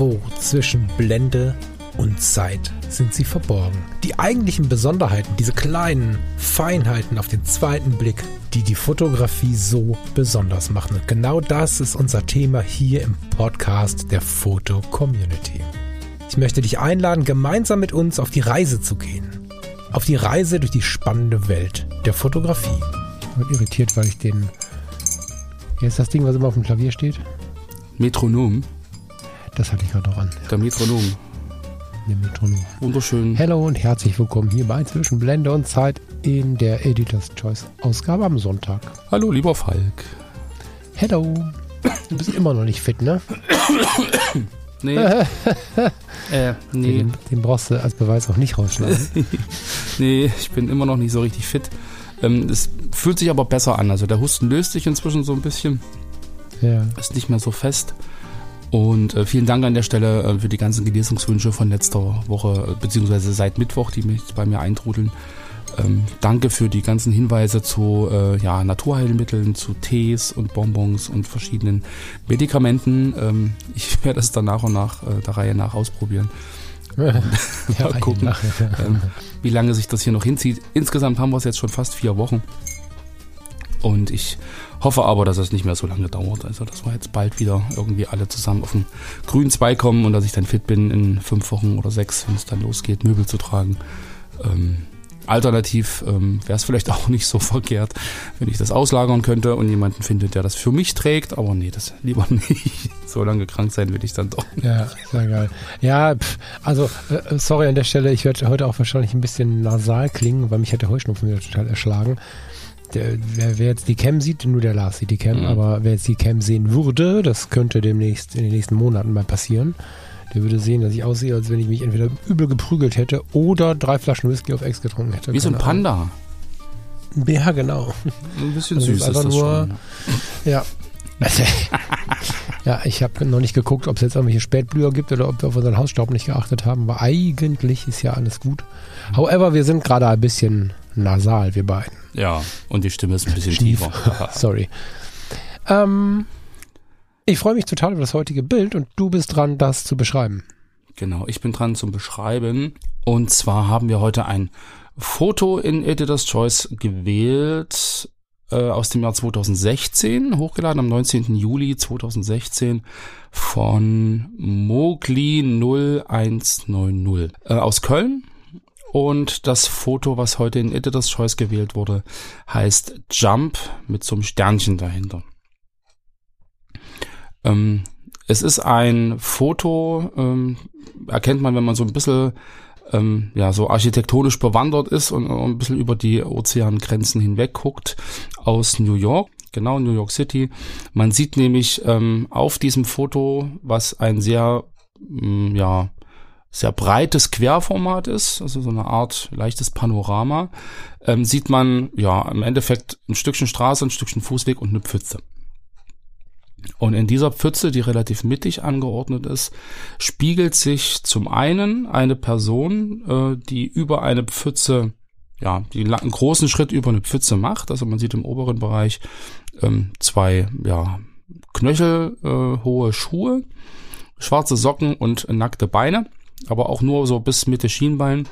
Irgendwo zwischen Blende und Zeit sind sie verborgen. Die eigentlichen Besonderheiten, diese kleinen Feinheiten auf den zweiten Blick, die die Fotografie so besonders machen. Und genau das ist unser Thema hier im Podcast der Foto Community. Ich möchte dich einladen, gemeinsam mit uns auf die Reise zu gehen. Auf die Reise durch die spannende Welt der Fotografie. Ich bin irritiert, weil ich den. Hier ist das Ding, was immer auf dem Klavier steht. Metronom. Das hatte ich gerade noch an. Der Metronom. Der Metronom. Wunderschön. Hallo und herzlich willkommen hier bei Zwischen Blende und Zeit in der Editor's Choice Ausgabe am Sonntag. Hallo, lieber Falk. Hello. Du bist immer noch nicht fit, ne? Nee. äh, nee. Den, den, brauchst du als Beweis auch nicht rausschneiden. nee, ich bin immer noch nicht so richtig fit. Ähm, es fühlt sich aber besser an. Also der Husten löst sich inzwischen so ein bisschen. Ja. Ist nicht mehr so fest. Und äh, vielen Dank an der Stelle äh, für die ganzen Genesungswünsche von letzter Woche, äh, beziehungsweise seit Mittwoch, die mich bei mir eintrudeln. Ähm, danke für die ganzen Hinweise zu äh, ja, Naturheilmitteln, zu Tees und Bonbons und verschiedenen Medikamenten. Ähm, ich werde es dann nach und nach äh, der Reihe nach ausprobieren. ja, mal gucken, nach, ja. ähm, wie lange sich das hier noch hinzieht. Insgesamt haben wir es jetzt schon fast vier Wochen. Und ich hoffe aber, dass es nicht mehr so lange dauert. Also, dass wir jetzt bald wieder irgendwie alle zusammen auf den grünen Zweig kommen und dass ich dann fit bin, in fünf Wochen oder sechs, wenn es dann losgeht, Möbel zu tragen. Ähm, alternativ ähm, wäre es vielleicht auch nicht so verkehrt, wenn ich das auslagern könnte und jemanden findet, der das für mich trägt. Aber nee, das lieber nicht. So lange krank sein will ich dann doch nicht. Ja, sehr geil. Ja, pff, also äh, sorry an der Stelle, ich werde heute auch wahrscheinlich ein bisschen nasal klingen, weil mich hat der Heuschnupfen wieder total erschlagen der, wer, wer, jetzt die Cam sieht, nur der Lars sieht die Cam, mhm. aber wer jetzt die Cam sehen würde, das könnte demnächst in den nächsten Monaten mal passieren. Der würde sehen, dass ich aussehe, als wenn ich mich entweder übel geprügelt hätte oder drei Flaschen Whisky auf Ex getrunken hätte. Wie so ein Panda. Ja, genau. Ein bisschen also süß ist, ist das nur, schon. Ja. ja, ich habe noch nicht geguckt, ob es jetzt irgendwelche Spätblüher gibt oder ob wir auf unseren Hausstaub nicht geachtet haben, aber eigentlich ist ja alles gut. However, wir sind gerade ein bisschen nasal, wir beiden. Ja, und die Stimme ist ein bisschen tiefer. Sorry. Ähm, ich freue mich total über das heutige Bild und du bist dran, das zu beschreiben. Genau, ich bin dran zum Beschreiben. Und zwar haben wir heute ein Foto in Editor's Choice gewählt äh, aus dem Jahr 2016, hochgeladen am 19. Juli 2016 von Mogli 0190 äh, aus Köln. Und das Foto, was heute in Editor's Choice gewählt wurde, heißt Jump mit so einem Sternchen dahinter. Ähm, es ist ein Foto, ähm, erkennt man, wenn man so ein bisschen ähm, ja, so architektonisch bewandert ist und, ein bisschen über die Ozeangrenzen hinweg guckt aus New York. Genau, New York City. Man sieht nämlich ähm, auf diesem Foto, was ein sehr, mh, mm, ja, sehr breites Querformat ist, also so eine Art leichtes Panorama, ähm, sieht man ja im Endeffekt ein Stückchen Straße, ein Stückchen Fußweg und eine Pfütze. Und in dieser Pfütze, die relativ mittig angeordnet ist, spiegelt sich zum einen eine Person, äh, die über eine Pfütze, ja, die einen großen Schritt über eine Pfütze macht. Also man sieht im oberen Bereich ähm, zwei, ja, knöchelhohe äh, Schuhe, schwarze Socken und nackte Beine aber auch nur so bis Mitte Schienbein.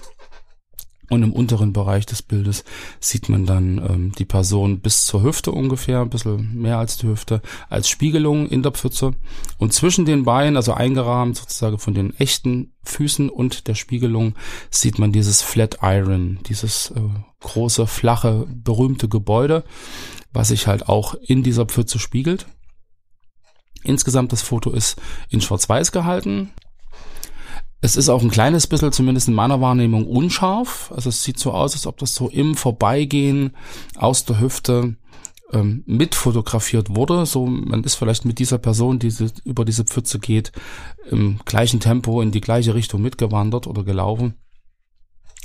Und im unteren Bereich des Bildes sieht man dann ähm, die Person bis zur Hüfte ungefähr, ein bisschen mehr als die Hüfte, als Spiegelung in der Pfütze. Und zwischen den Beinen, also eingerahmt sozusagen von den echten Füßen und der Spiegelung, sieht man dieses Flatiron, dieses äh, große, flache, berühmte Gebäude, was sich halt auch in dieser Pfütze spiegelt. Insgesamt das Foto ist in Schwarz-Weiß gehalten. Es ist auch ein kleines bisschen, zumindest in meiner Wahrnehmung, unscharf. Also es sieht so aus, als ob das so im Vorbeigehen aus der Hüfte ähm, mitfotografiert wurde. So, man ist vielleicht mit dieser Person, die über diese Pfütze geht, im gleichen Tempo in die gleiche Richtung mitgewandert oder gelaufen.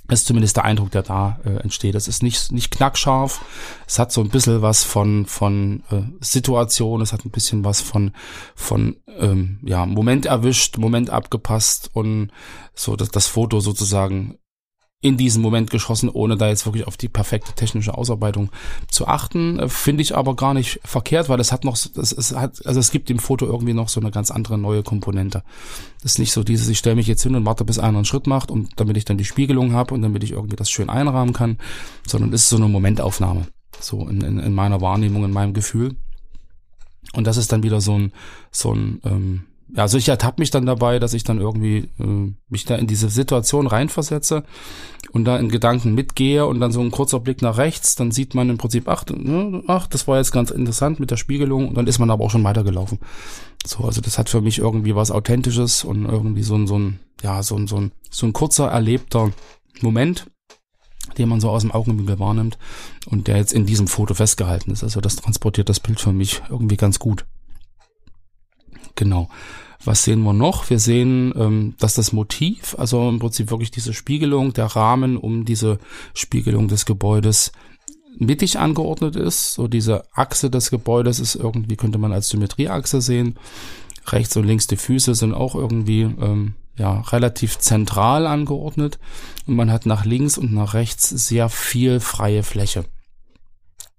Das ist zumindest der Eindruck, der da äh, entsteht. Es ist nicht, nicht knackscharf. Es hat so ein bisschen was von, von äh, Situation. Es hat ein bisschen was von, von ähm, ja, Moment erwischt, Moment abgepasst und so, dass das Foto sozusagen in diesem Moment geschossen, ohne da jetzt wirklich auf die perfekte technische Ausarbeitung zu achten. Äh, finde ich aber gar nicht verkehrt, weil es hat noch, es, es hat, also es gibt im Foto irgendwie noch so eine ganz andere neue Komponente. Das ist nicht so dieses, ich stelle mich jetzt hin und warte, bis einer einen Schritt macht und damit ich dann die Spiegelung habe und damit ich irgendwie das schön einrahmen kann, sondern es ist so eine Momentaufnahme. So in, in, in meiner Wahrnehmung, in meinem Gefühl. Und das ist dann wieder so ein, so ein, ähm, also ich ertappe mich dann dabei, dass ich dann irgendwie äh, mich da in diese Situation reinversetze und da in Gedanken mitgehe und dann so ein kurzer Blick nach rechts, dann sieht man im Prinzip, ach, ne, ach, das war jetzt ganz interessant mit der Spiegelung und dann ist man aber auch schon weitergelaufen. So, also das hat für mich irgendwie was Authentisches und irgendwie so ein, so ein, ja, so ein, so ein, so ein kurzer erlebter Moment, den man so aus dem Augenwinkel wahrnimmt und der jetzt in diesem Foto festgehalten ist. Also das transportiert das Bild für mich irgendwie ganz gut. Genau. Was sehen wir noch? Wir sehen, ähm, dass das Motiv, also im Prinzip wirklich diese Spiegelung, der Rahmen um diese Spiegelung des Gebäudes mittig angeordnet ist. So diese Achse des Gebäudes ist irgendwie, könnte man als Symmetrieachse sehen. Rechts und links die Füße sind auch irgendwie ähm, ja relativ zentral angeordnet und man hat nach links und nach rechts sehr viel freie Fläche.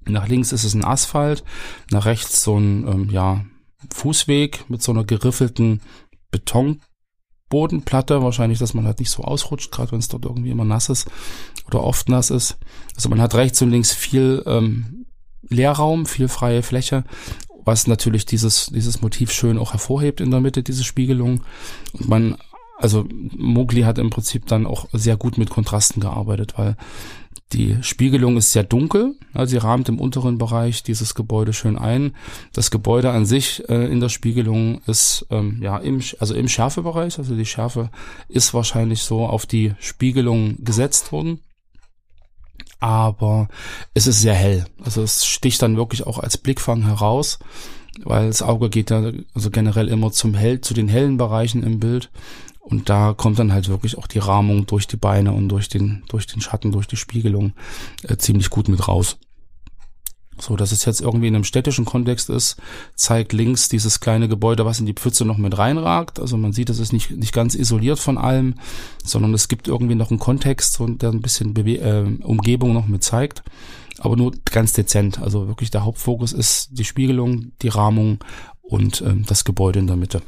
Nach links ist es ein Asphalt, nach rechts so ein ähm, ja Fußweg mit so einer geriffelten Betonbodenplatte. Wahrscheinlich, dass man halt nicht so ausrutscht, gerade wenn es dort irgendwie immer nass ist oder oft nass ist. Also man hat rechts und links viel ähm, Leerraum, viel freie Fläche, was natürlich dieses, dieses Motiv schön auch hervorhebt in der Mitte, diese Spiegelung. Und man, also Mowgli hat im Prinzip dann auch sehr gut mit Kontrasten gearbeitet, weil die Spiegelung ist sehr dunkel. Ja, sie rahmt im unteren Bereich dieses Gebäude schön ein. Das Gebäude an sich äh, in der Spiegelung ist ähm, ja im, also im Schärfebereich. Also die Schärfe ist wahrscheinlich so auf die Spiegelung gesetzt worden. Aber es ist sehr hell. Also es sticht dann wirklich auch als Blickfang heraus, weil das Auge geht ja also generell immer zum hell, zu den hellen Bereichen im Bild. Und da kommt dann halt wirklich auch die Rahmung durch die Beine und durch den, durch den Schatten, durch die Spiegelung äh, ziemlich gut mit raus. So, dass es jetzt irgendwie in einem städtischen Kontext ist, zeigt links dieses kleine Gebäude, was in die Pfütze noch mit reinragt. Also man sieht, es ist nicht, nicht ganz isoliert von allem, sondern es gibt irgendwie noch einen Kontext, der ein bisschen Bewe äh, Umgebung noch mit zeigt. Aber nur ganz dezent. Also wirklich der Hauptfokus ist die Spiegelung, die Rahmung und äh, das Gebäude in der Mitte.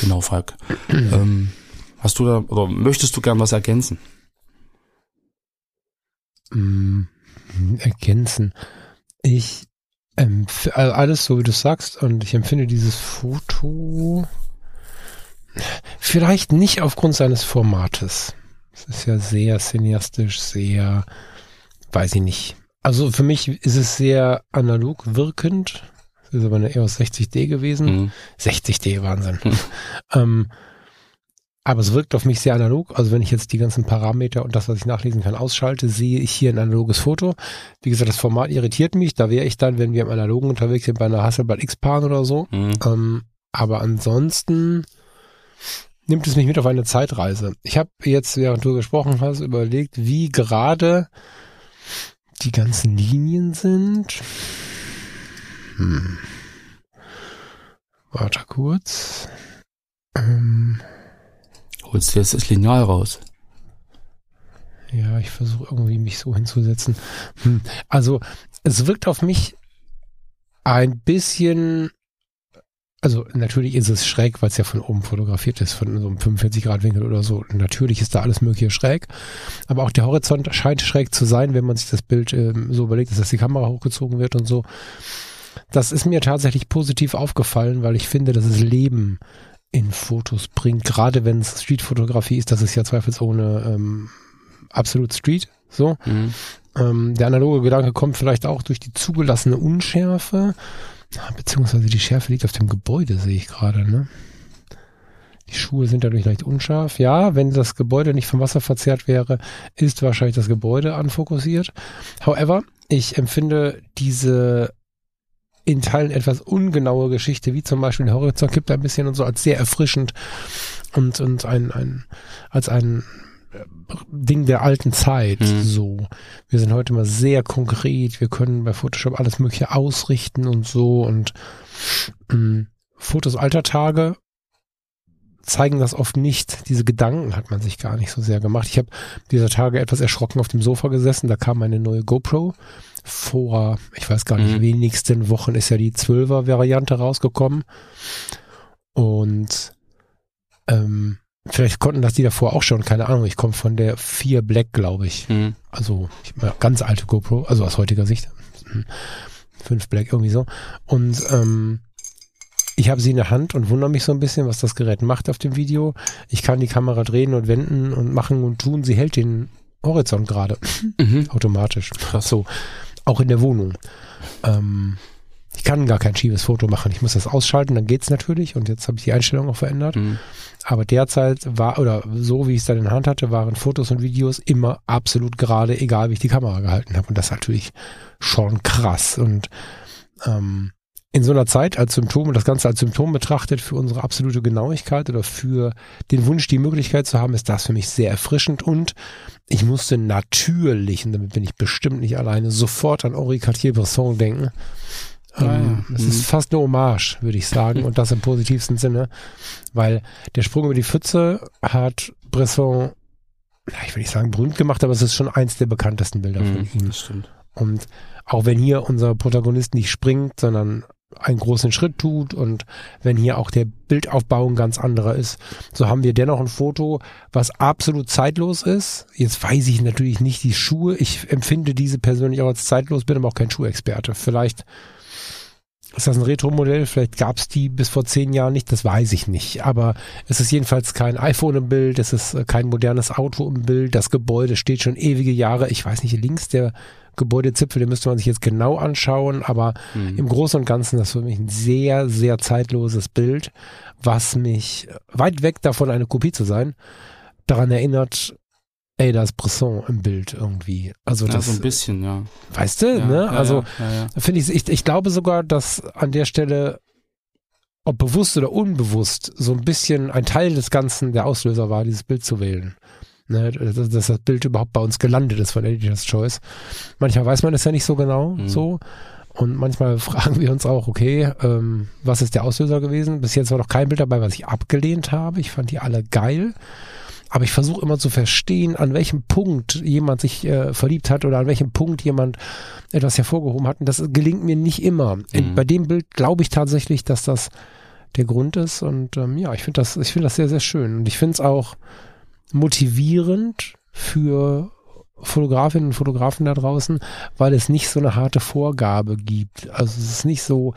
Genau, Falk. ähm, hast du da, oder möchtest du gern was ergänzen? Mm, ergänzen. Ich, ähm, alles so wie du sagst, und ich empfinde dieses Foto vielleicht nicht aufgrund seines Formates. Es ist ja sehr cineastisch, sehr, weiß ich nicht. Also für mich ist es sehr analog wirkend, das ist aber eine EOS 60D gewesen. Mhm. 60D, Wahnsinn. Mhm. Ähm, aber es wirkt auf mich sehr analog. Also wenn ich jetzt die ganzen Parameter und das, was ich nachlesen kann, ausschalte, sehe ich hier ein analoges Foto. Wie gesagt, das Format irritiert mich. Da wäre ich dann, wenn wir im Analogen unterwegs sind, bei einer Hasselblad X-Pan oder so. Mhm. Ähm, aber ansonsten nimmt es mich mit auf eine Zeitreise. Ich habe jetzt, während du gesprochen hast, überlegt, wie gerade die ganzen Linien sind. Hm. Warte kurz. Ähm. Holst du jetzt das Lineal raus? Ja, ich versuche irgendwie mich so hinzusetzen. Hm. Also, es wirkt auf mich ein bisschen, also natürlich ist es schräg, weil es ja von oben fotografiert ist, von so einem 45 Grad Winkel oder so. Natürlich ist da alles mögliche schräg, aber auch der Horizont scheint schräg zu sein, wenn man sich das Bild ähm, so überlegt, dass die Kamera hochgezogen wird und so. Das ist mir tatsächlich positiv aufgefallen, weil ich finde, dass es Leben in Fotos bringt, gerade wenn es Streetfotografie ist, das ist ja zweifelsohne ähm, absolut Street, so. Mhm. Ähm, der analoge Gedanke kommt vielleicht auch durch die zugelassene Unschärfe, beziehungsweise die Schärfe liegt auf dem Gebäude, sehe ich gerade, ne? Die Schuhe sind dadurch leicht unscharf. Ja, wenn das Gebäude nicht vom Wasser verzerrt wäre, ist wahrscheinlich das Gebäude anfokussiert. However, ich empfinde diese in Teilen etwas ungenaue Geschichte, wie zum Beispiel der Horizont gibt ein bisschen und so als sehr erfrischend und, und ein, ein, als ein Ding der alten Zeit, mhm. so. Wir sind heute mal sehr konkret, wir können bei Photoshop alles mögliche ausrichten und so und mh, mm, Fotos alter Tage zeigen das oft nicht. Diese Gedanken hat man sich gar nicht so sehr gemacht. Ich habe dieser Tage etwas erschrocken auf dem Sofa gesessen. Da kam eine neue GoPro. Vor, ich weiß gar nicht, mhm. wenigsten Wochen ist ja die 12er Variante rausgekommen. Und ähm, vielleicht konnten das die davor auch schon, keine Ahnung. Ich komme von der 4 Black, glaube ich. Mhm. Also ich, ganz alte GoPro, also aus heutiger Sicht. 5 Black, irgendwie so. Und ähm, ich habe sie in der Hand und wundere mich so ein bisschen, was das Gerät macht auf dem Video. Ich kann die Kamera drehen und wenden und machen und tun. Sie hält den Horizont gerade. Mhm. Automatisch. Krass. So. Auch in der Wohnung. Ähm, ich kann gar kein schiefes Foto machen. Ich muss das ausschalten, dann geht's natürlich. Und jetzt habe ich die Einstellung auch verändert. Mhm. Aber derzeit war, oder so wie ich es dann in der Hand hatte, waren Fotos und Videos immer absolut gerade, egal wie ich die Kamera gehalten habe. Und das ist natürlich schon krass. Und ähm, in so einer Zeit als Symptom und das Ganze als Symptom betrachtet für unsere absolute Genauigkeit oder für den Wunsch, die Möglichkeit zu haben, ist das für mich sehr erfrischend und ich musste natürlich, und damit bin ich bestimmt nicht alleine, sofort an Henri Cartier-Bresson denken. Ah, ähm, ja. Es ist mhm. fast eine Hommage, würde ich sagen, und das im positivsten Sinne, weil der Sprung über die Pfütze hat Bresson, ich will nicht sagen berühmt gemacht, aber es ist schon eins der bekanntesten Bilder mhm, von ihm. Das stimmt. Und auch wenn hier unser Protagonist nicht springt, sondern einen großen Schritt tut und wenn hier auch der Bildaufbau ein ganz anderer ist, so haben wir dennoch ein Foto, was absolut zeitlos ist. Jetzt weiß ich natürlich nicht die Schuhe. Ich empfinde diese persönlich auch als zeitlos, bin aber auch kein Schuhexperte. Vielleicht ist das ein Retro-Modell? Vielleicht gab es die bis vor zehn Jahren nicht, das weiß ich nicht. Aber es ist jedenfalls kein iPhone im Bild, es ist kein modernes Auto im Bild, das Gebäude steht schon ewige Jahre. Ich weiß nicht, links der Gebäudezipfel, den müsste man sich jetzt genau anschauen, aber mhm. im Großen und Ganzen das für mich ein sehr, sehr zeitloses Bild, was mich weit weg davon eine Kopie zu sein, daran erinnert, ey, da ist Bresson im Bild irgendwie. Also ja, das, so ein bisschen, ja. Weißt du, ja, ne? Ja, also finde ich, ich, ich glaube sogar, dass an der Stelle ob bewusst oder unbewusst, so ein bisschen ein Teil des Ganzen der Auslöser war, dieses Bild zu wählen ne, dass, dass, das Bild überhaupt bei uns gelandet ist von Editor's Choice. Manchmal weiß man es ja nicht so genau mhm. so. Und manchmal fragen wir uns auch, okay, ähm, was ist der Auslöser gewesen? Bis jetzt war noch kein Bild dabei, was ich abgelehnt habe. Ich fand die alle geil. Aber ich versuche immer zu verstehen, an welchem Punkt jemand sich äh, verliebt hat oder an welchem Punkt jemand etwas hervorgehoben hat. Und das gelingt mir nicht immer. Mhm. Bei dem Bild glaube ich tatsächlich, dass das der Grund ist. Und ähm, ja, ich finde das, ich finde das sehr, sehr schön. Und ich finde es auch motivierend für Fotografinnen und Fotografen da draußen, weil es nicht so eine harte Vorgabe gibt. Also es ist nicht so,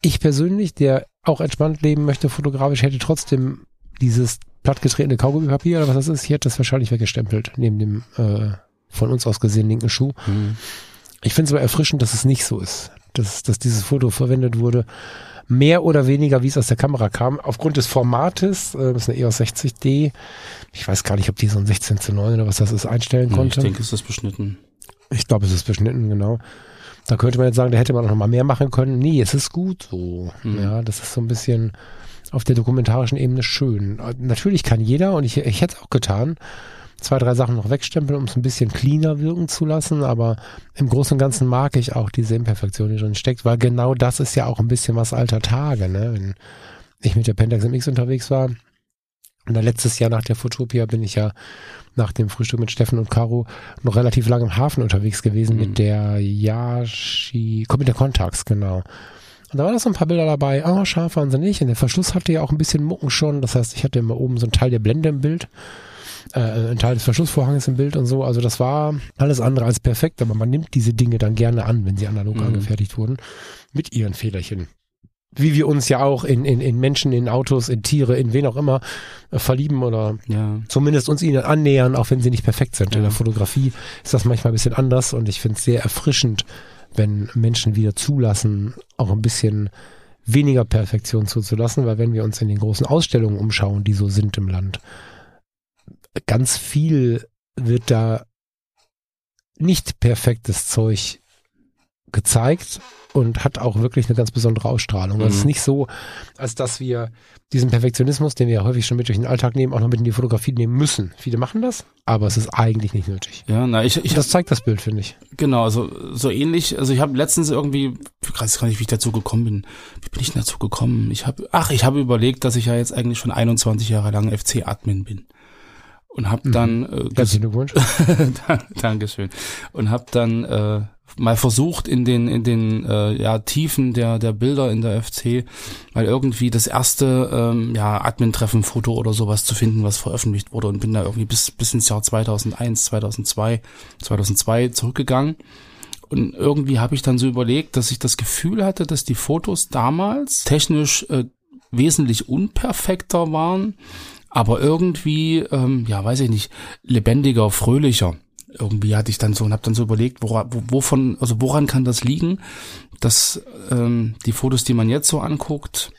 ich persönlich, der auch entspannt leben möchte fotografisch, hätte trotzdem dieses plattgetretene Kaugummipapier oder was das ist, ich hätte das wahrscheinlich weggestempelt, neben dem äh, von uns aus gesehen linken Schuh. Mhm. Ich finde es aber erfrischend, dass es nicht so ist, dass, dass dieses Foto verwendet wurde, mehr oder weniger, wie es aus der Kamera kam. Aufgrund des Formates, äh, das ist eine EOS 60D, ich weiß gar nicht, ob die so ein 16 zu 9 oder was das ist, einstellen konnte. Ich denke, es ist beschnitten. Ich glaube, es ist beschnitten, genau. Da könnte man jetzt sagen, da hätte man noch mal mehr machen können. Nee, es ist gut so. Mhm. Ja, das ist so ein bisschen auf der dokumentarischen Ebene schön. Natürlich kann jeder, und ich, ich hätte es auch getan, zwei, drei Sachen noch wegstempeln, um es ein bisschen cleaner wirken zu lassen, aber im Großen und Ganzen mag ich auch diese Imperfektion, die drin steckt, weil genau das ist ja auch ein bisschen was alter Tage, ne? Wenn ich mit der Pentax MX unterwegs war, und dann letztes Jahr nach der Fotopia bin ich ja nach dem Frühstück mit Steffen und Caro noch relativ lange im Hafen unterwegs gewesen mhm. mit der Yashi, komm mit der Contax, genau. Und da waren noch so ein paar Bilder dabei. Ah, oh, scharf waren sie nicht. Und der Verschluss hatte ja auch ein bisschen Mucken schon. Das heißt, ich hatte immer oben so einen Teil der Blende im Bild äh, ein Teil des Verschlussvorhangs im Bild und so. Also das war alles andere als perfekt, aber man nimmt diese Dinge dann gerne an, wenn sie analog mhm. angefertigt wurden, mit ihren Fehlerchen. Wie wir uns ja auch in, in, in Menschen, in Autos, in Tiere, in wen auch immer äh, verlieben oder ja. zumindest uns ihnen annähern, auch wenn sie nicht perfekt sind. Ja. In der Fotografie ist das manchmal ein bisschen anders und ich finde es sehr erfrischend, wenn Menschen wieder zulassen, auch ein bisschen weniger Perfektion zuzulassen, weil wenn wir uns in den großen Ausstellungen umschauen, die so sind im Land, ganz viel wird da nicht perfektes Zeug gezeigt und hat auch wirklich eine ganz besondere Ausstrahlung. Es ist Mhm. nicht so, als dass wir diesen Perfektionismus, den wir ja häufig schon mit durch den Alltag nehmen, auch noch mit in die Fotografie nehmen müssen. Viele machen das, aber es ist eigentlich nicht nötig. Ja, na, ich, ich Das zeigt das Bild, finde ich. Genau, also so ähnlich. Also ich habe letztens irgendwie, ich weiß gar nicht, wie ich dazu gekommen bin. Wie bin ich denn dazu gekommen? Ich habe, ach, ich habe überlegt, dass ich ja jetzt eigentlich schon 21 Jahre lang FC-Admin bin und habe dann äh, Herzlichen Glückwunsch. Dankeschön und habe dann äh, mal versucht in den in den äh, ja Tiefen der der Bilder in der FC mal irgendwie das erste ähm, ja Admin-Treffen Foto oder sowas zu finden, was veröffentlicht wurde und bin da irgendwie bis bis ins Jahr 2001, 2002, 2002 zurückgegangen. Und irgendwie habe ich dann so überlegt, dass ich das Gefühl hatte, dass die Fotos damals technisch äh, wesentlich unperfekter waren, aber irgendwie, ähm, ja, weiß ich nicht, lebendiger, fröhlicher. Irgendwie hatte ich dann so und habe dann so überlegt, wora, wo, wovon, also woran kann das liegen, dass ähm, die Fotos, die man jetzt so anguckt,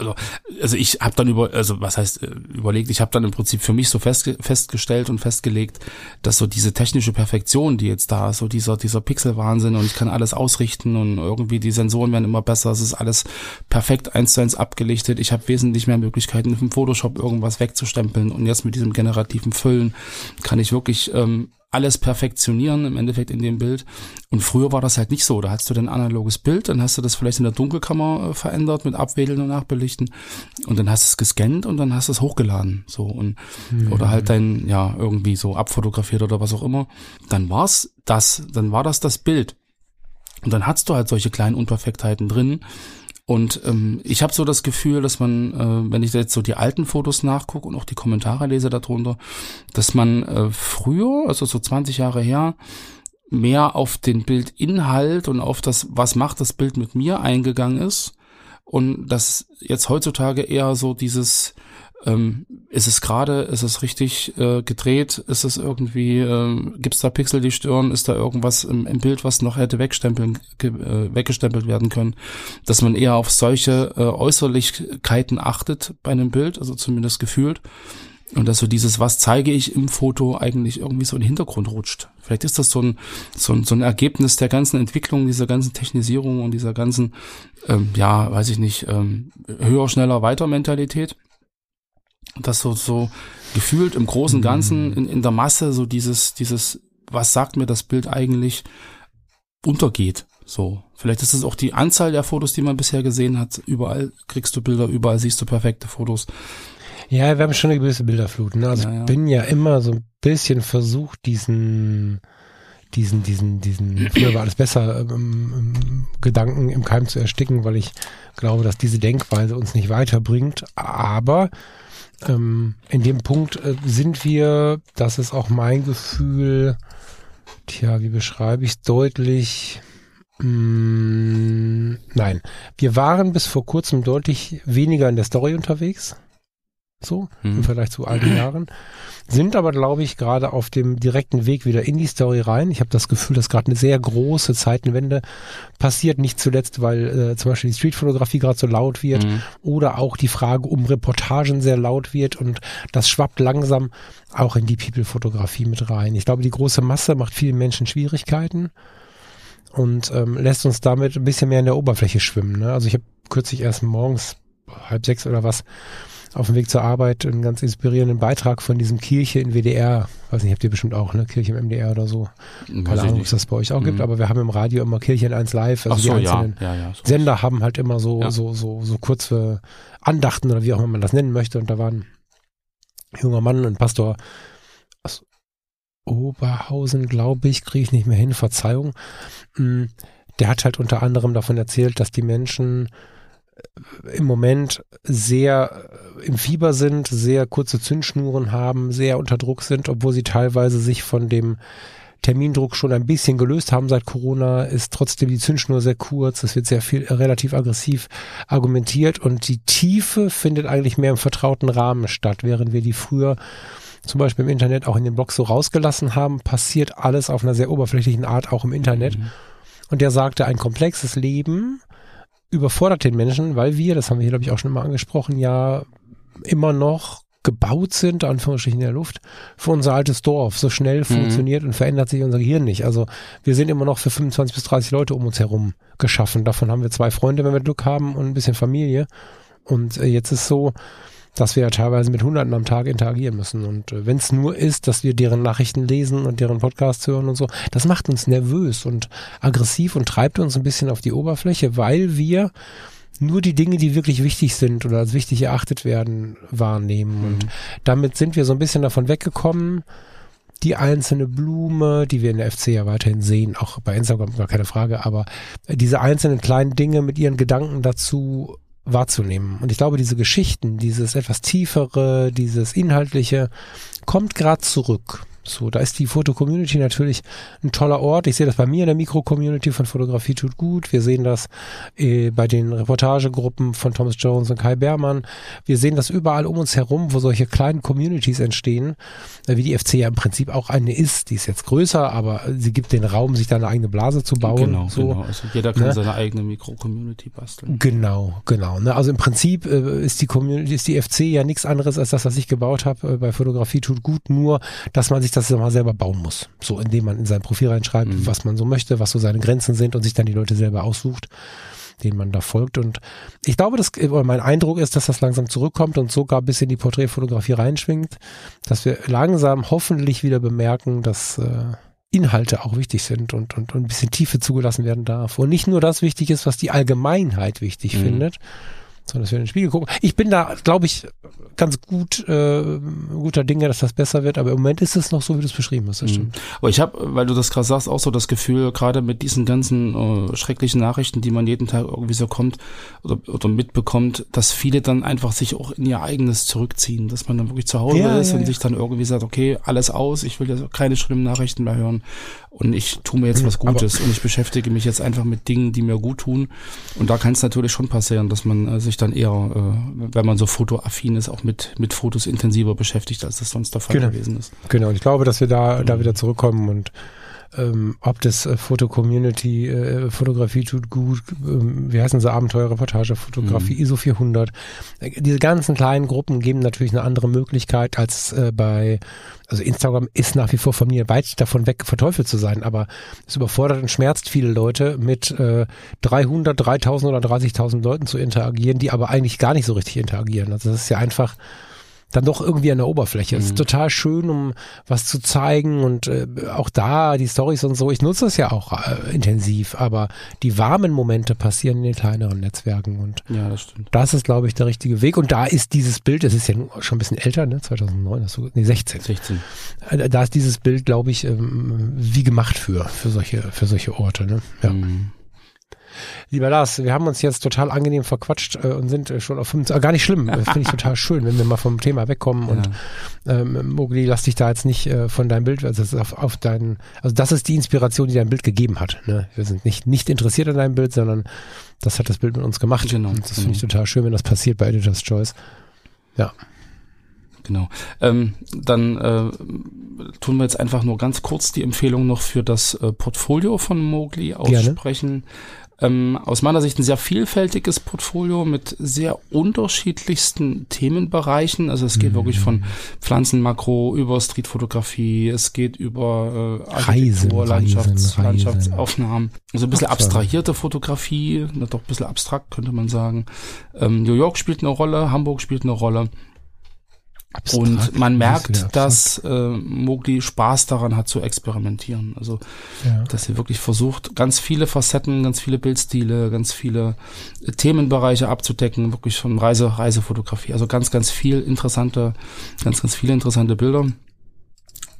also, also ich habe dann über, also was heißt äh, überlegt, ich habe dann im Prinzip für mich so festge festgestellt und festgelegt, dass so diese technische Perfektion, die jetzt da ist, so dieser dieser Pixelwahnsinn und ich kann alles ausrichten und irgendwie die Sensoren werden immer besser, es ist alles perfekt eins zu eins abgelichtet. Ich habe wesentlich mehr Möglichkeiten im Photoshop irgendwas wegzustempeln und jetzt mit diesem generativen Füllen kann ich wirklich ähm, alles perfektionieren im Endeffekt in dem Bild. Und früher war das halt nicht so. Da hast du dann ein analoges Bild, dann hast du das vielleicht in der Dunkelkammer äh, verändert mit Abwedeln und Nachbelichten und dann hast du es gescannt und dann hast du es hochgeladen. So und oder halt dein, ja, irgendwie so abfotografiert oder was auch immer. Dann war's das, dann war das das Bild. Und dann hast du halt solche kleinen Unperfektheiten drin. Und ähm, ich habe so das Gefühl, dass man, äh, wenn ich jetzt so die alten Fotos nachgucke und auch die Kommentare lese darunter, dass man äh, früher, also so 20 Jahre her, mehr auf den Bildinhalt und auf das, was macht das Bild mit mir eingegangen ist. Und dass jetzt heutzutage eher so dieses, ähm, ist es gerade, ist es richtig äh, gedreht, ist es irgendwie, äh, gibt es da Pixel, die stören, ist da irgendwas im, im Bild, was noch hätte wegstempeln, ge, äh, weggestempelt werden können, dass man eher auf solche äh, Äußerlichkeiten achtet bei einem Bild, also zumindest gefühlt. Und dass so dieses, was zeige ich im Foto, eigentlich irgendwie so in den Hintergrund rutscht. Vielleicht ist das so ein, so ein, so ein Ergebnis der ganzen Entwicklung, dieser ganzen Technisierung und dieser ganzen, ähm, ja, weiß ich nicht, ähm, höher, schneller, weiter Mentalität. Dass so, so gefühlt im großen und Ganzen, in, in der Masse, so dieses, dieses, was sagt mir das Bild eigentlich, untergeht. So. Vielleicht ist es auch die Anzahl der Fotos, die man bisher gesehen hat. Überall kriegst du Bilder, überall siehst du perfekte Fotos. Ja, wir haben schon eine gewisse Bilderflut. Ne? Also Ja, ja. ich bin ja immer so ein bisschen versucht, diesen, diesen, diesen, diesen, früher war alles besser, ähm, ähm, Gedanken im Keim zu ersticken, weil ich glaube, dass diese Denkweise uns nicht weiterbringt. Aber ähm, in dem Punkt äh, sind wir, das ist auch mein Gefühl, tja, wie beschreibe ich es deutlich? Mm, nein, wir waren bis vor kurzem deutlich weniger in der Story unterwegs. So, im Mhm. Vergleich zu all den Jahren. Sind aber, glaube ich, gerade auf dem direkten Weg wieder in die Story rein. Ich habe das Gefühl, dass gerade eine sehr große Zeitenwende passiert. Nicht zuletzt, weil äh, zum Beispiel die Streetfotografie gerade so laut wird Mhm. oder auch die Frage um Reportagen sehr laut wird und das schwappt langsam auch in die People-Fotografie mit rein. Ich glaube, die große Masse macht vielen Menschen Schwierigkeiten und ähm, lässt uns damit ein bisschen mehr in der Oberfläche schwimmen. Ne? Also ich habe kürzlich erst morgens halb sechs oder was auf dem Weg zur Arbeit einen ganz inspirierenden Beitrag von diesem Kirche in WDR, weiß nicht, habt ihr bestimmt auch, ne? Kirche im MDR oder so. Weiß Keine Ahnung, ob es das bei euch auch gibt, Mhm. aber wir haben im Radio immer Kirche in 1 live, also so, die ja, einzelnen ja, ja. So. Sender haben halt immer so, Ja. so, so, so kurze Andachten oder wie auch immer man das nennen möchte. Und da war ein junger Mann, ein Pastor aus Oberhausen, glaube ich, kriege ich nicht mehr hin, Verzeihung. Mm, Der hat halt unter anderem davon erzählt, dass die Menschen im Moment sehr äh, im Fieber sind, sehr kurze Zündschnuren haben, sehr unter Druck sind, obwohl sie teilweise sich von dem Termindruck schon ein bisschen gelöst haben seit Corona, ist trotzdem die Zündschnur sehr kurz, es wird sehr viel relativ aggressiv argumentiert und die Tiefe findet eigentlich mehr im vertrauten Rahmen statt, während wir die früher zum Beispiel im Internet auch in den Blogs so rausgelassen haben, passiert alles auf einer sehr oberflächlichen Art auch im Internet. Mhm. Und der sagte, ein komplexes Leben überfordert den Menschen, weil wir, das haben wir hier glaube ich auch schon mal angesprochen, ja immer noch gebaut sind, Anführungsstrichen in der Luft, für unser altes Dorf. So schnell mhm. funktioniert und verändert sich unser Gehirn nicht. Also wir sind immer noch für 25 bis 30 Leute um uns herum geschaffen. Davon haben wir zwei Freunde, wenn wir Glück haben und ein bisschen Familie. Und äh, jetzt ist so, dass wir ja teilweise mit Hunderten am Tag interagieren müssen. Und äh, wenn es nur ist, dass wir deren Nachrichten lesen und deren Podcasts hören und so, das macht uns nervös und aggressiv und treibt uns ein bisschen auf die Oberfläche, weil wir nur die Dinge, die wirklich wichtig sind oder als wichtig erachtet werden, wahrnehmen. Mhm. Und damit sind wir so ein bisschen davon weggekommen, die einzelne Blume, die wir in der FC ja weiterhin sehen, auch bei Instagram gar keine Frage, aber diese einzelnen kleinen Dinge mit ihren Gedanken dazu wahrzunehmen. Und ich glaube, diese Geschichten, dieses etwas tiefere, dieses inhaltliche, kommt gerade zurück. So, da ist die Foto-Community natürlich ein toller Ort. Ich sehe das bei mir in der Mikro-Community von Fotografie tut gut. Wir sehen das äh, bei den Reportagegruppen von Thomas Jones und Kai Beermann. Wir sehen das überall um uns herum, wo solche kleinen Communities entstehen, äh, wie die FC ja im Prinzip auch eine ist. Die ist jetzt größer, aber sie gibt den Raum, sich da eine eigene Blase zu bauen. Genau, so, genau. Also jeder kann ne? seine eigene Mikro-Community basteln. Genau, genau. Ne? Also im Prinzip äh, ist die Community, ist die FC ja nichts anderes als das, was ich gebaut habe äh, bei Fotografie tut gut, nur dass man sich das mal selber bauen muss. So, indem man in sein Profil reinschreibt, mhm. was man so möchte, was so seine Grenzen sind und sich dann die Leute selber aussucht, denen man da folgt. Und ich glaube, dass, oder mein Eindruck ist, dass das langsam zurückkommt und sogar bis in die Porträtfotografie reinschwingt, dass wir langsam hoffentlich wieder bemerken, dass äh, Inhalte auch wichtig sind und, und, und ein bisschen Tiefe zugelassen werden darf. Und nicht nur das wichtig ist, was die Allgemeinheit wichtig mhm. findet, sondern dass wir in den Spiegel gucken. Ich bin da, glaube ich, ganz gut äh, guter Dinge, dass das besser wird, aber im Moment ist es noch so, wie du es beschrieben hast. Das mhm. stimmt. Aber ich habe, weil du das gerade sagst, auch so das Gefühl, gerade mit diesen ganzen äh, schrecklichen Nachrichten, die man jeden Tag irgendwie so kommt oder, oder mitbekommt, dass viele dann einfach sich auch in ihr eigenes zurückziehen, dass man dann wirklich zu Hause ja, ist ja, und ja. sich dann irgendwie sagt, okay, alles aus, ich will jetzt keine schlimmen Nachrichten mehr hören und ich tue mir jetzt was Gutes aber und ich beschäftige mich jetzt einfach mit Dingen, die mir gut tun. Und da kann es natürlich schon passieren, dass man äh, sich dann eher, äh, wenn man so fotoaffin ist, auch mit, mit Fotos intensiver beschäftigt, als das sonst der Fall genau. gewesen ist. Genau, und ich glaube, dass wir da, da wieder zurückkommen und ähm, ob das äh, Foto-Community, äh, Fotografie tut gut, ähm, wie heißen sie, Abenteuerreportage, Fotografie, mhm. ISO 400. Äh, diese ganzen kleinen Gruppen geben natürlich eine andere Möglichkeit als äh, bei, also Instagram ist nach wie vor von mir weit davon weg, verteufelt zu sein, aber es überfordert und schmerzt viele Leute, mit äh, 300, 3000 oder 30.000 Leuten zu interagieren, die aber eigentlich gar nicht so richtig interagieren. Also das ist ja einfach dann doch irgendwie an der Oberfläche. Es ist mhm. total schön, um was zu zeigen und äh, auch da die Stories und so. Ich nutze es ja auch äh, intensiv, aber die warmen Momente passieren in den kleineren Netzwerken und ja, das stimmt. Das ist, glaube ich, der richtige Weg. Und da ist dieses Bild, es ist ja schon ein bisschen älter, ne? 2009, hast du, nee, 16. 16. Äh, da ist dieses Bild, glaube ich, ähm, wie gemacht für für solche für solche Orte. Ne? Ja. Mhm. Lieber Lars, wir haben uns jetzt total angenehm verquatscht äh, und sind äh, schon auf 25, äh, gar nicht schlimm, finde ich total schön, wenn wir mal vom Thema wegkommen ja. und ähm, Mogli, lass dich da jetzt nicht äh, von deinem Bild, also das ist auf, auf dein, also das ist die Inspiration, die dein Bild gegeben hat. Ne? Wir sind nicht, nicht interessiert an deinem Bild, sondern das hat das Bild mit uns gemacht. Genau. Und das genau. finde ich total schön, wenn das passiert bei Editor's Choice. Ja. Genau. Ähm, dann äh, tun wir jetzt einfach nur ganz kurz die Empfehlung noch für das äh, Portfolio von Mowgli aussprechen. Gerne. Ähm, aus meiner Sicht ein sehr vielfältiges Portfolio mit sehr unterschiedlichsten Themenbereichen. Also es geht mhm. wirklich von Pflanzenmakro über Streetfotografie, es geht über äh, Architektur, Landschafts Reisen, Landschaftsaufnahmen. Also ein bisschen abstrahierte Fotografie, doch ein bisschen abstrakt könnte man sagen. Ähm, New York spielt eine Rolle, Hamburg spielt eine Rolle. Abstrakt, und man merkt, dass äh, Mowgli Spaß daran hat zu experimentieren. Also, ja. dass sie wirklich versucht, ganz viele Facetten, ganz viele Bildstile, ganz viele äh, Themenbereiche abzudecken, wirklich von Reise, Reisefotografie. Also ganz, ganz viel interessante, ganz, ganz viele interessante Bilder.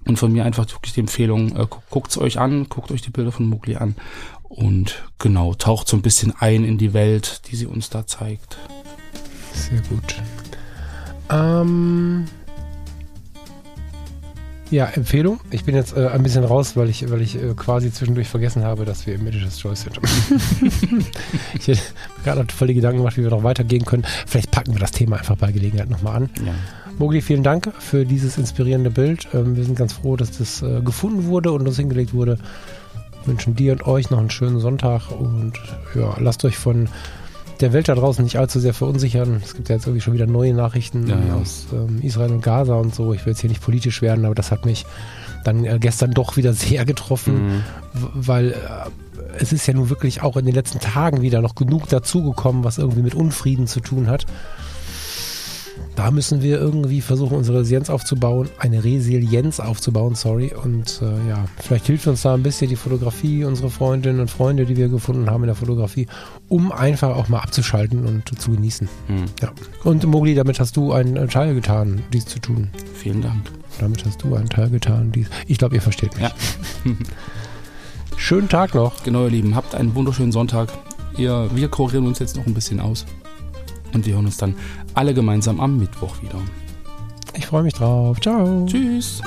Und von mir einfach wirklich die Empfehlung, äh, guckt's euch an, guckt euch die Bilder von Mowgli an und genau, taucht so ein bisschen ein in die Welt, die sie uns da zeigt. Sehr gut. Ähm ja, Empfehlung. Ich bin jetzt äh, ein bisschen raus, weil ich, weil ich äh, quasi zwischendurch vergessen habe, dass wir im Editor's Choice sind. ich hätte gerade völlig Gedanken gemacht, wie wir noch weitergehen können. Vielleicht packen wir das Thema einfach bei Gelegenheit nochmal an. Ja. Mogli, vielen Dank für dieses inspirierende Bild. Ähm, wir sind ganz froh, dass das äh, gefunden wurde und uns hingelegt wurde. Wir wünschen dir und euch noch einen schönen Sonntag und ja, lasst euch von der Welt da draußen nicht allzu sehr verunsichern. Es gibt ja jetzt irgendwie schon wieder neue Nachrichten Ja, ja. aus ähm, Israel und Gaza und so. Ich will jetzt hier nicht politisch werden, aber das hat mich dann äh, gestern doch wieder sehr getroffen, Mhm. weil äh, es ist ja nun wirklich auch in den letzten Tagen wieder noch genug dazugekommen, was irgendwie mit Unfrieden zu tun hat. Da müssen wir irgendwie versuchen, unsere Resilienz aufzubauen, eine Resilienz aufzubauen, sorry. Und äh, ja, vielleicht hilft uns da ein bisschen die Fotografie, unsere Freundinnen und Freunde, die wir gefunden haben in der Fotografie, um einfach auch mal abzuschalten und zu genießen. Mhm. Ja. Und Mogli, damit hast du einen Teil getan, dies zu tun. Vielen Dank. Damit hast du einen Teil getan, dies. Ich glaube, ihr versteht mich. Ja. Schönen Tag noch. Genau, ihr Lieben, habt einen wunderschönen Sonntag. Ihr, wir kurieren uns jetzt noch ein bisschen aus. Und wir hören uns dann alle gemeinsam am Mittwoch wieder. Ich freue mich drauf. Ciao. Tschüss.